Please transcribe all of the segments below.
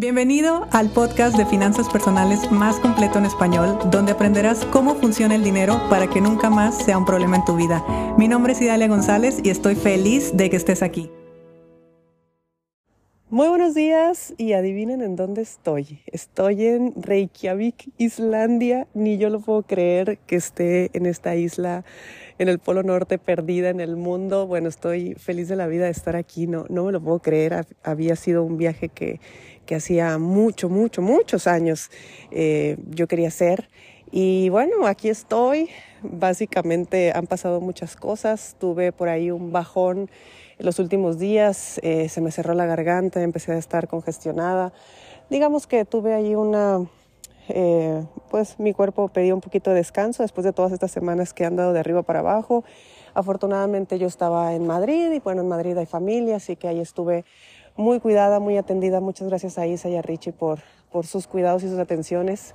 Bienvenido al podcast de finanzas personales más completo en español, donde aprenderás cómo funciona el dinero para que nunca más sea un problema en tu vida. Mi nombre es Idalia González y estoy feliz de que estés aquí. Muy buenos días y adivinen en dónde estoy. Estoy en Reykjavik, Islandia. Ni yo lo puedo creer que esté en esta isla en el Polo Norte, perdida en el mundo. Bueno, estoy feliz de la vida de estar aquí. No, no me lo puedo creer. Había sido un viaje que, que hacía mucho, mucho, muchos años eh, yo quería hacer. Y bueno, aquí estoy. Básicamente han pasado muchas cosas. Tuve por ahí un bajón en los últimos días, eh, se me cerró la garganta, empecé a estar congestionada. Digamos que tuve ahí una, eh, pues mi cuerpo pedía un poquito de descanso después de todas estas semanas que han dado de arriba para abajo. Afortunadamente yo estaba en Madrid y bueno, en Madrid hay familia, así que ahí estuve muy cuidada, muy atendida. Muchas gracias a Isa y a Richie por, por sus cuidados y sus atenciones.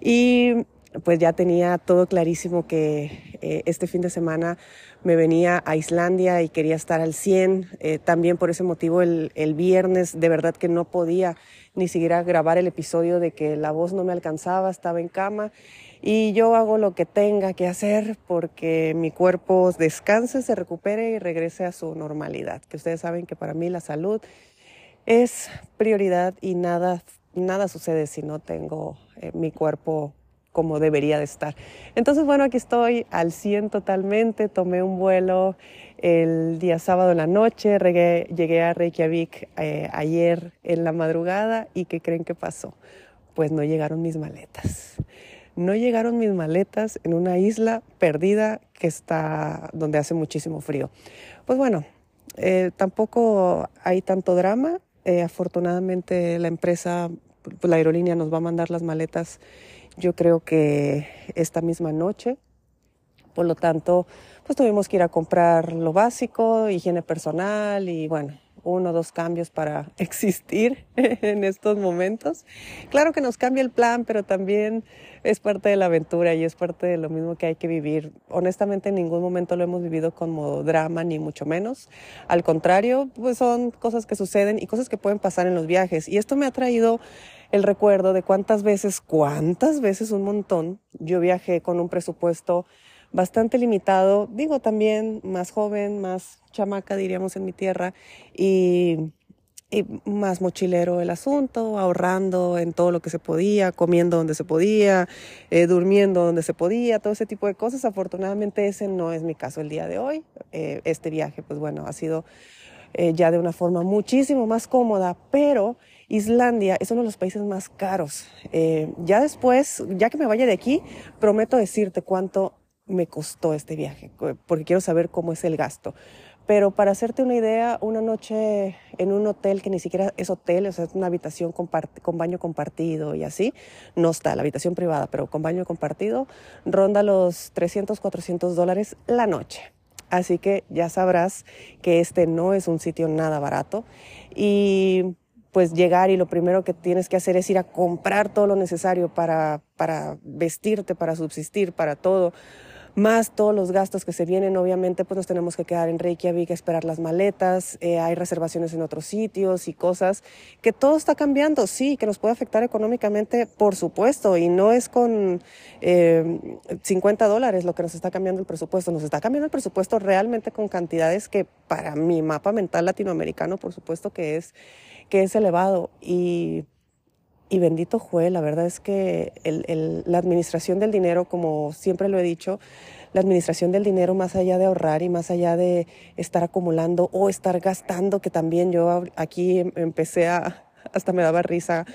Y pues ya tenía todo clarísimo que eh, este fin de semana me venía a Islandia y quería estar al 100. Eh, también por ese motivo el, el, viernes de verdad que no podía ni siquiera grabar el episodio de que la voz no me alcanzaba, estaba en cama. Y yo hago lo que tenga que hacer porque mi cuerpo descanse, se recupere y regrese a su normalidad. Que ustedes saben que para mí la salud es prioridad y nada, nada sucede si no tengo eh, mi cuerpo como debería de estar. Entonces, bueno, aquí estoy al 100 totalmente. Tomé un vuelo el día sábado en la noche, llegué, a Reykjavik eh, ayer en la madrugada y ¿qué creen que pasó? Pues no llegaron mis maletas. No llegaron mis maletas en una isla perdida que está donde hace muchísimo frío. Pues bueno, eh, tampoco hay tanto drama. Eh, afortunadamente la empresa, pues la aerolínea nos va a mandar las maletas yo creo que esta misma noche. Por lo tanto, pues tuvimos que ir a comprar lo básico, higiene personal y bueno, uno o dos cambios para existir en estos momentos. Claro que nos cambia el plan, pero también es parte de la aventura y es parte de lo mismo que hay que vivir. Honestamente, en ningún momento lo hemos vivido como drama, ni mucho menos. Al contrario, pues son cosas que suceden y cosas que pueden pasar en los viajes. Y esto me ha traído el recuerdo de cuántas veces, cuántas veces un montón, yo viajé con un presupuesto bastante limitado, digo también más joven, más chamaca diríamos en mi tierra, y, más mochilero el asunto, ahorrando en todo lo que se podía, comiendo donde se podía, eh, durmiendo donde se podía, todo ese tipo de cosas. Afortunadamente ese no es mi caso el día de hoy. Eh, este viaje, pues bueno, ha sido eh, ya de una forma muchísimo más cómoda, pero Islandia es uno de los países más caros. Ya después, ya que me vaya de aquí, prometo decirte cuánto me costó este viaje, porque quiero saber cómo es el gasto. Pero para hacerte una idea, una noche en un hotel que ni siquiera es hotel, o sea, es una habitación con, baño compartido y así, no está, la habitación privada, pero con baño compartido, ronda los 300, 400 dólares la noche. Así que ya sabrás que este no es un sitio nada barato. Y pues llegar y lo primero que tienes que hacer es ir a comprar todo lo necesario para vestirte, para subsistir, para todo más todos los gastos que se vienen, obviamente pues nos tenemos que quedar en Reykjavik, esperar las maletas, eh, hay reservaciones en otros sitios y cosas, que todo está cambiando, sí, que nos puede afectar económicamente, por supuesto, y no es con eh, 50 dólares lo que nos está cambiando el presupuesto, nos está cambiando el presupuesto realmente con cantidades que para mi mapa mental latinoamericano, por supuesto que es que es elevado y, y bendito fue, la verdad es que el, el, la administración del dinero, como siempre lo he dicho, la administración del dinero más allá de ahorrar y más allá de estar acumulando o estar gastando, que también yo aquí em, empecé a, hasta me daba risa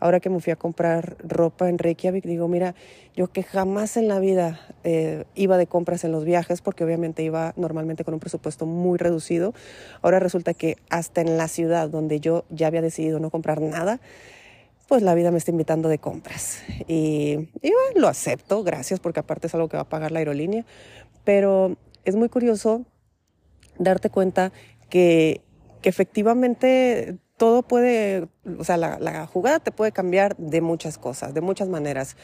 ahora que me fui a comprar ropa en Reykjavik, digo, mira, yo que jamás en la vida eh, iba de compras en los viajes, porque obviamente iba normalmente con un presupuesto muy reducido, ahora resulta que hasta en la ciudad donde yo ya había decidido no comprar nada, pues la vida me está invitando de compras. Y, bueno, lo acepto, gracias, porque aparte es algo que va a pagar la aerolínea, pero es muy curioso darte cuenta que, que efectivamente todo puede, o sea, la, jugada te puede cambiar de muchas cosas, de muchas maneras.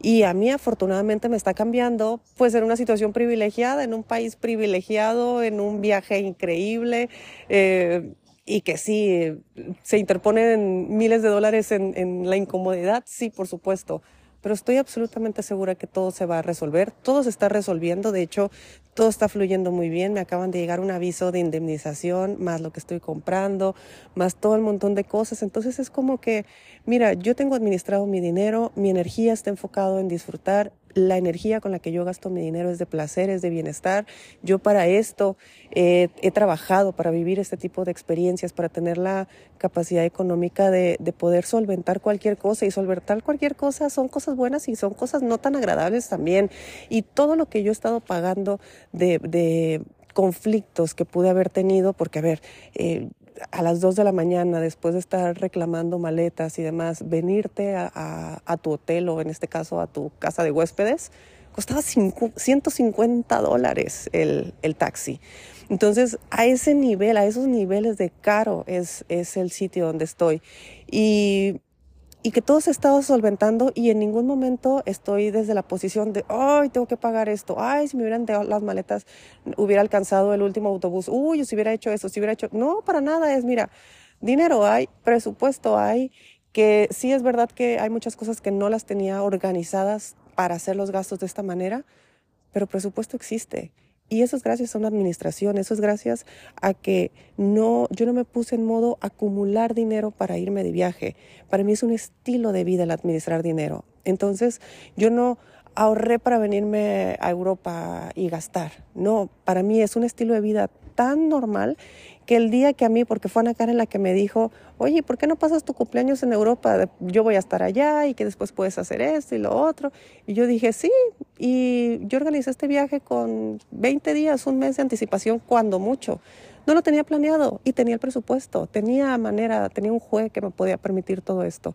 Y a mí afortunadamente me está cambiando, pues en una situación privilegiada, en un país privilegiado, en un viaje increíble. Eh, y que sí, se interponen miles de dólares en, la incomodidad, sí, por supuesto. Pero estoy absolutamente segura que todo se va a resolver, todo se está resolviendo, de hecho, todo está fluyendo muy bien, me acaban de llegar un aviso de indemnización, más lo que estoy comprando, más todo el montón de cosas, entonces es como que, mira, yo tengo administrado mi dinero, mi energía está enfocado en disfrutar, la energía con la que yo gasto mi dinero es de placer, es de bienestar. Yo para esto he trabajado, para vivir este tipo de experiencias, para tener la capacidad económica de, de, poder solventar cualquier cosa. Y solventar cualquier cosa son cosas buenas y son cosas no tan agradables también. Y todo lo que yo he estado pagando de, de conflictos que pude haber tenido, porque a ver, eh, a las 2 de la mañana, después de estar reclamando maletas y demás, venirte a, tu hotel o en este caso a tu casa de huéspedes, costaba 150 dólares el, el, taxi. Entonces, a ese nivel, a esos niveles de caro es, es el sitio donde estoy. Y y que todo se ha estado solventando y en ningún momento estoy desde la posición de, ay, tengo que pagar esto, ay, si me hubieran dado las maletas, hubiera alcanzado el último autobús, uy, si hubiera hecho eso, si hubiera hecho, no, para nada, es, mira, dinero hay, presupuesto hay, que sí es verdad que hay muchas cosas que no las tenía organizadas para hacer los gastos de esta manera, pero presupuesto existe. Y eso es gracias a una administración, eso es gracias a que no, yo no me puse en modo acumular dinero para irme de viaje. Para mí es un estilo de vida el administrar dinero. Entonces, yo no ahorré para venirme a Europa y gastar. No, para mí es un estilo de vida tan normal que el día que a mí, porque fue Ana Karen la que me dijo, oye, ¿por qué no pasas tu cumpleaños en Europa? Yo voy a estar allá y que después puedes hacer esto y lo otro. Y yo dije, sí, y yo organizé este viaje con 20 días, un mes de anticipación, cuando mucho. No lo tenía planeado y tenía el presupuesto, tenía manera, tenía un juez que me podía permitir todo esto.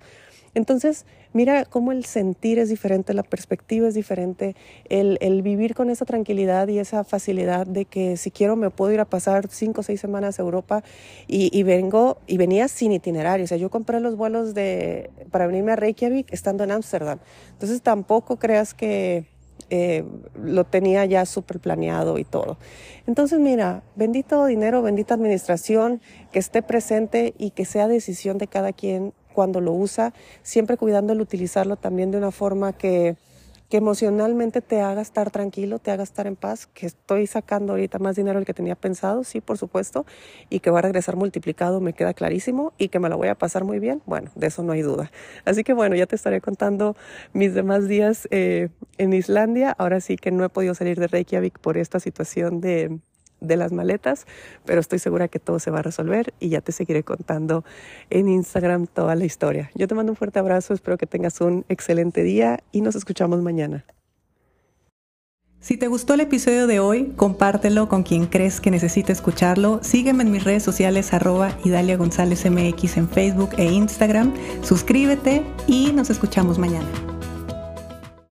Entonces, mira cómo el sentir es diferente, la perspectiva es diferente, el, vivir con esa tranquilidad y esa facilidad de que si quiero me puedo ir a pasar cinco o seis semanas a Europa y, y, vengo y venía sin itinerario. O sea, yo compré los vuelos de, para venirme a Reykjavik estando en Ámsterdam. Entonces tampoco creas que eh, lo tenía ya súper planeado y todo. Entonces, mira, bendito dinero, bendita administración, que esté presente y que sea decisión de cada quien cuando lo usa, siempre cuidando el utilizarlo también de una forma que, que emocionalmente te haga estar tranquilo, te haga estar en paz, que estoy sacando ahorita más dinero del que tenía pensado, sí, por supuesto, y que va a regresar multiplicado, me queda clarísimo, y que me lo voy a pasar muy bien, bueno, de eso no hay duda. Así que bueno, ya te estaré contando mis demás días eh, en Islandia. Ahora sí que no he podido salir de Reykjavik por esta situación de de las maletas, pero estoy segura que todo se va a resolver y ya te seguiré contando en Instagram toda la historia. Yo te mando un fuerte abrazo, espero que tengas un excelente día y nos escuchamos mañana. Si te gustó el episodio de hoy, compártelo con quien crees que necesite escucharlo. Sígueme en mis redes sociales arroba Idalia González MX en Facebook e Instagram. Suscríbete y nos escuchamos mañana.